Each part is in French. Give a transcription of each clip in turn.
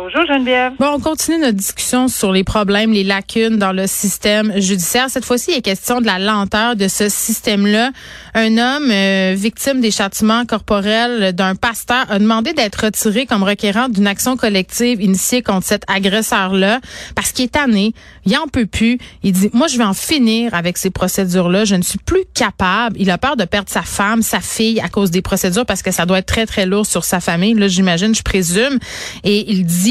Bonjour Geneviève. Bon, on continue notre discussion sur les problèmes, les lacunes dans le système judiciaire. Cette fois-ci, il est question de la lenteur de ce système-là. Un homme euh, victime des châtiments corporels d'un pasteur a demandé d'être retiré comme requérant d'une action collective initiée contre cet agresseur-là parce qu'il est tanné, il en peut plus. Il dit, moi, je vais en finir avec ces procédures-là. Je ne suis plus capable. Il a peur de perdre sa femme, sa fille à cause des procédures parce que ça doit être très, très lourd sur sa famille. Là, j'imagine, je présume. Et il dit,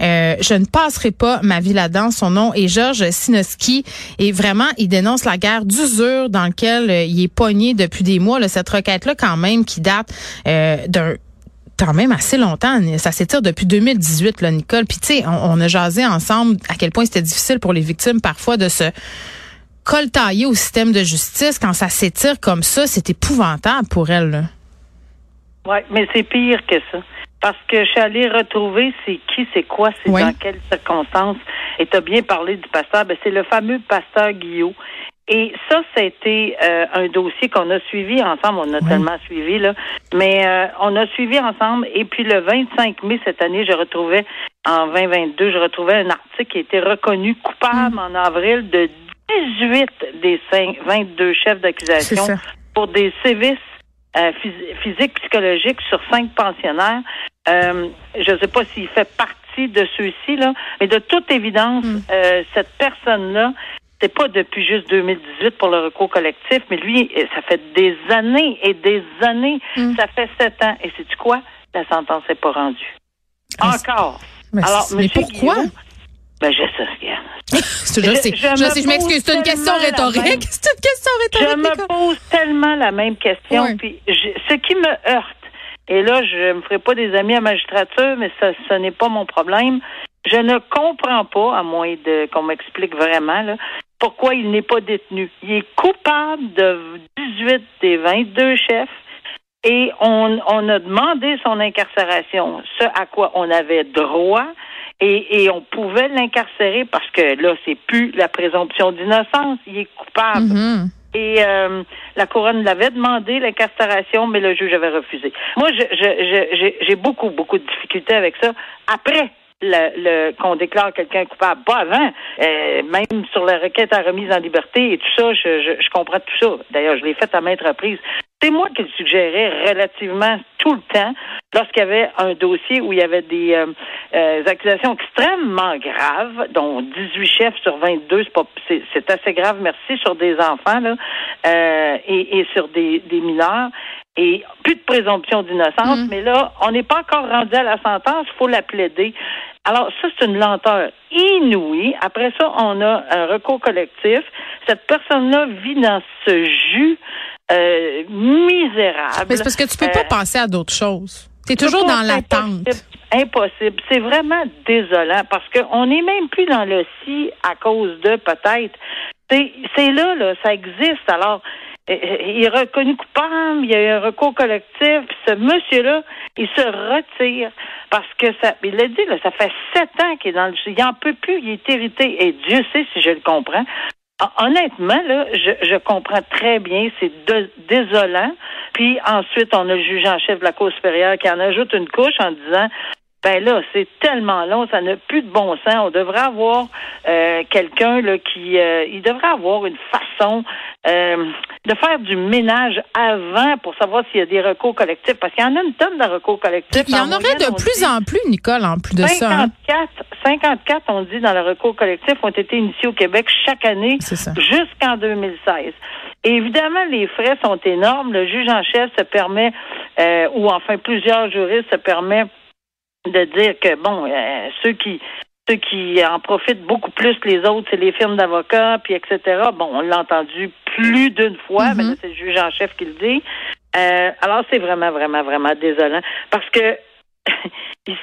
euh, je ne passerai pas ma vie là-dedans. Son nom est Georges Sinoski. Et vraiment, il dénonce la guerre d'usure dans laquelle euh, il est pogné depuis des mois. Cette requête-là, quand même, qui date euh, d'un quand même assez longtemps. Ça s'étire depuis 2018, là, Nicole. Puis tu sais, on, a jasé ensemble à quel point c'était difficile pour les victimes parfois de se coltailler au système de justice quand ça s'étire comme ça. C'est épouvantable pour elles. là. Oui, mais c'est pire que ça. Parce que je suis allée retrouver c'est qui, c'est quoi, c'est Oui. dans quelles circonstances. Et tu as bien parlé du pasteur. Ben, c'est le fameux pasteur Guillaume. Et ça, c'était euh, un dossier qu'on a suivi ensemble. On a Oui. tellement suivi, là. Mais euh, on a suivi ensemble. Et puis le 25 mai cette année, je retrouvais, en 2022, je retrouvais un article qui était reconnu coupable en avril de 18 des cinq- 22 chefs d'accusation pour des sévices euh, phys- physiques, psychologiques sur cinq pensionnaires. Euh, je ne sais pas s'il fait partie de ceux-ci, là, mais de toute évidence, euh, cette personne-là, c'est pas depuis juste 2018 pour le recours collectif, mais lui, ça fait des années et des années. Ça fait sept ans. Et c'est tu quoi? La sentence n'est pas rendue. Ah, Encore. Mais, Alors, mais pourquoi? Guillaume, ben, je sais, Je, Je- sais, je je, me sais, je m'excuse. C'est une question rhétorique. C'est une question Je rhétorique. me Nicole. pose tellement la même question. Puis je- ce qui me heurte, et là, je me ferai pas des amis à magistrature, mais ça, ce n'est pas mon problème. Je ne comprends pas, à moins de qu'on m'explique vraiment, là, pourquoi il n'est pas détenu. Il est coupable de 18 des 22 chefs. Et on, on a demandé son incarcération, ce à quoi on avait droit, et, et on pouvait l'incarcérer parce que là, c'est plus la présomption d'innocence, il est coupable. Mhm. Et euh, la couronne l'avait demandé, l'incarcération, mais le juge avait refusé. Moi, je, je, je- j'ai, j'ai beaucoup, beaucoup de difficultés avec ça. Après le, le- qu'on déclare quelqu'un coupable, pas avant, euh, même sur la requête à remise en liberté et tout ça, je, je, je comprends tout ça. D'ailleurs, je l'ai fait à maintes reprises. C'est moi qui le suggérais relativement tout le temps lorsqu'il y avait un dossier où il y avait des euh, euh, accusations extrêmement graves, dont 18 chefs sur 22, c'est, pas, c'est, c'est assez grave, merci, sur des enfants là, euh, et, et sur des, des mineurs. Et plus de présomption d'innocence, mais là, on n'est pas encore rendu à la sentence, il faut la plaider. Alors, ça, c'est une lenteur inouïe. Après ça, on a un recours collectif. Cette personne-là vit dans ce jus euh, misérable. Mais c'est parce que tu peux pas Euh, passer à d'autres choses. Tu es toujours dans l'attente. Impossible. Impossible. C'est vraiment désolant parce qu'on n'est même plus dans le si à cause de peut-être. C'est là, là, ça existe. Alors, il est reconnu coupable, il y a eu un recours collectif, puis ce monsieur-là, il se retire parce que ça, il l'a dit, là, ça fait sept ans qu'il est dans le, il en peut plus, il est irrité, et Dieu sait si je le comprends. Hon- Honnêtement, là, je, je comprends très bien, c'est désolant. Puis ensuite, on a le juge en chef de la Cour supérieure qui en ajoute une couche en disant ben là, c'est tellement long, ça n'a plus de bon sens. On devrait avoir euh, quelqu'un là qui, euh, il devrait avoir une façon euh, de faire du ménage avant pour savoir s'il y a des recours collectifs, parce qu'il y en a une tonne de recours collectifs. Il y en aurait de plus dit en plus, Nicole, en plus de ça. hein. 54, 54, on dit dans le recours collectif, ont été initiés au Québec chaque année jusqu'en 2016. Et évidemment, les frais sont énormes. Le juge en chef se permet, ou enfin plusieurs juristes se permettent de dire que bon, euh, ceux qui ceux qui en profitent beaucoup plus que les autres, c'est les firmes d'avocats, puis etc. Bon, on l'a entendu plus d'une fois, mais là, c'est le juge en chef qui le dit. Euh, alors, c'est vraiment, vraiment, vraiment désolant. Parce que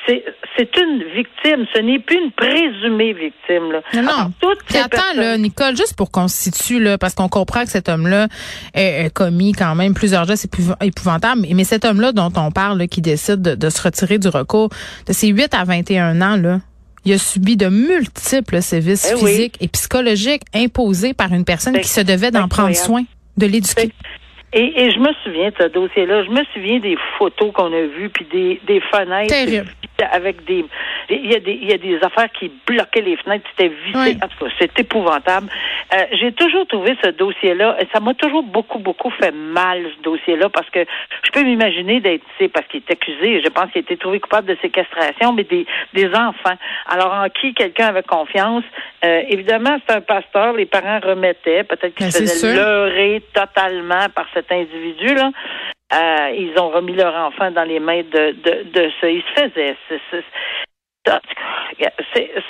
c'est une victime, ce n'est plus une présumée victime. Là. Non, non. Puis attends, là, Nicole, juste pour qu'on se situe, là, parce qu'on comprend que cet homme-là a commis quand même plusieurs gestes épouvantables, mais cet homme-là dont on parle, là, qui décide de, de, se retirer du recours, de ses 8 à 21 ans, là, il a subi de multiples sévices eh physiques et psychologiques imposés par une personne qui se devait d'en prendre soin, de l'éduquer. Et, et, je me souviens de ce dossier-là. Je me souviens des photos qu'on a vues, puis des, des fenêtres. Terrible. Avec des, il y a des, il y a des affaires qui bloquaient les fenêtres, c'était vissé. En tout cas, c'est épouvantable. Euh, j'ai toujours trouvé ce dossier-là, et ça m'a toujours beaucoup, beaucoup fait mal ce dossier-là, parce que je peux m'imaginer d'être, c'est parce qu'il est accusé. Je pense qu'il a été trouvé coupable de séquestration, mais des, des enfants. Alors en qui quelqu'un avait confiance? Euh, évidemment, c'est un pasteur. Les parents remettaient, peut-être qu'ils ben, se faisaient leurrer totalement par cette individu-là. Euh, ils ont remis leur enfant dans les mains de, de, de ce. Ils se faisaient.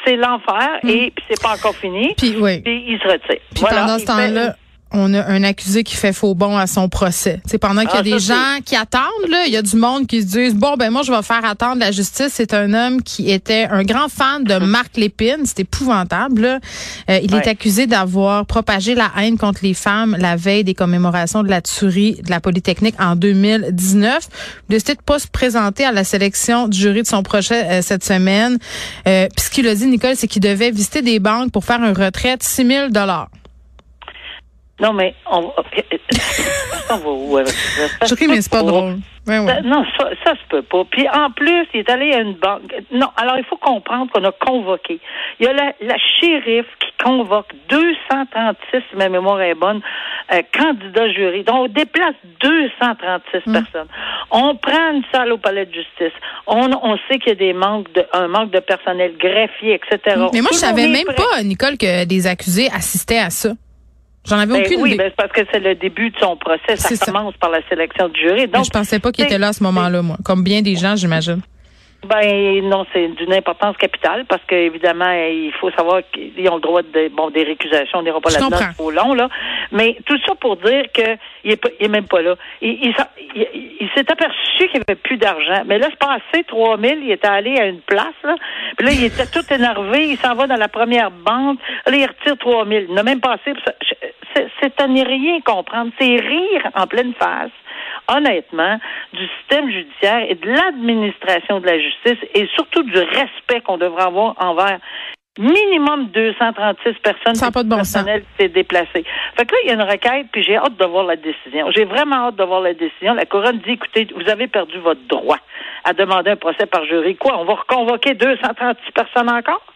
C'est l'enfer hmm. et c'est pas encore fini. Puis, oui. puis il se retire. Puis pendant ce temps-là, on a un accusé qui fait faux bon à son procès. C'est pendant qu'il y a ah, des gens qui attendent, là, il y a du monde qui se disent bon ben moi je vais faire attendre la justice. C'est un homme qui était un grand fan de Marc Lépine, c'est épouvantable. Euh, il est accusé d'avoir propagé la haine contre les femmes la veille des commémorations de la tuerie de la Polytechnique en 2019. Il décidé de pas se présenter à la sélection du jury de son procès euh, cette semaine. Euh, Puis ce qu'il a dit Nicole, c'est qu'il devait visiter des banques pour faire un retrait de 6 000 dollars. Non, mais on, on va où avec ça? Mais c'est pas drôle. Non, ça, ça se peut pas. Puis en plus, il est allé à une banque. Non, alors il faut comprendre qu'on a convoqué. Il y a la, la shérif qui convoque 236, si ma mémoire est bonne, euh, candidats jury. Donc on déplace 236 mm. personnes. On prend une salle au palais de justice. On, on sait qu'il y a des manques de, un manque de personnel greffier, etc. Mais moi, je savais même pas, Nicole, que des accusés assistaient à ça. J'en avais ben aucune oui, idée. Ben, parce que c'est le début de son procès. Ça commence par la sélection du jury. Donc, je pensais pas qu'il était là à ce moment-là, moi. Comme bien des gens, j'imagine. Ben non, c'est d'une importance capitale parce qu'évidemment, il faut savoir qu'ils ont le droit de bon des récusations, on n'ira pas là-dedans trop long là. Mais tout ça pour dire que il est, est même pas là. Il, il, s'est aperçu qu'il n'y avait plus d'argent. Mais là, c'est passé 3000, il était allé à une place là. Puis là, il était tout énervé. Il s'en va dans la première banque. Là, il retire 3000. Il n'a même pas assez. C'est à n'y rien comprendre. C'est rire en pleine face honnêtement, du système judiciaire et de l'administration de la justice et surtout du respect qu'on devrait avoir envers minimum 236 personnes Ça pas de bon personnel qui s'est déplacé. Fait que là, il y a une requête, puis j'ai hâte de voir la décision. J'ai vraiment hâte de voir la décision. La couronne dit, écoutez, vous avez perdu votre droit à demander un procès par jury. Quoi, on va reconvoquer 236 personnes encore?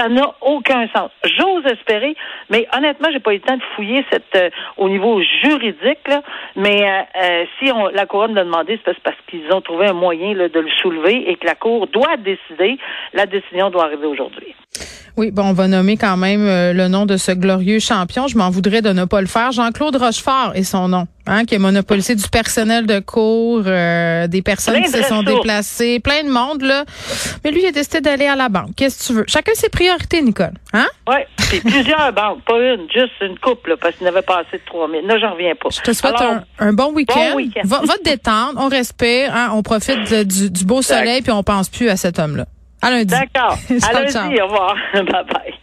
Ça n'a aucun sens. J'ose espérer, mais honnêtement, j'ai pas eu le temps de fouiller cette euh, au niveau juridique. Là, mais euh, euh, si on, la couronne l'a demandé, c'est parce qu'ils ont trouvé un moyen là, de le soulever et que la cour doit décider. La décision doit arriver aujourd'hui. Oui, bon, on va nommer quand même le nom de ce glorieux champion. Je m'en voudrais de ne pas le faire. Jean-Claude Rochefort est son nom hein, qui a monopolisé du personnel de cours, euh, des personnes qui se sont déplacées, plein de monde, là. Mais lui, il a décidé d'aller à la banque. Qu'est-ce que tu veux? Chacun ses priorités, Nicole. Hein? Oui, c'est plusieurs banques, pas une, juste une couple, parce qu'il n'avait pas assez de 3 000. Là, j'en reviens pas. Je te souhaite un, bon week-end. va, te détendre, on respire, hein, on profite du, beau soleil, puis on pense plus à cet homme-là. À lundi. D'accord. à lundi, au revoir. bye bye.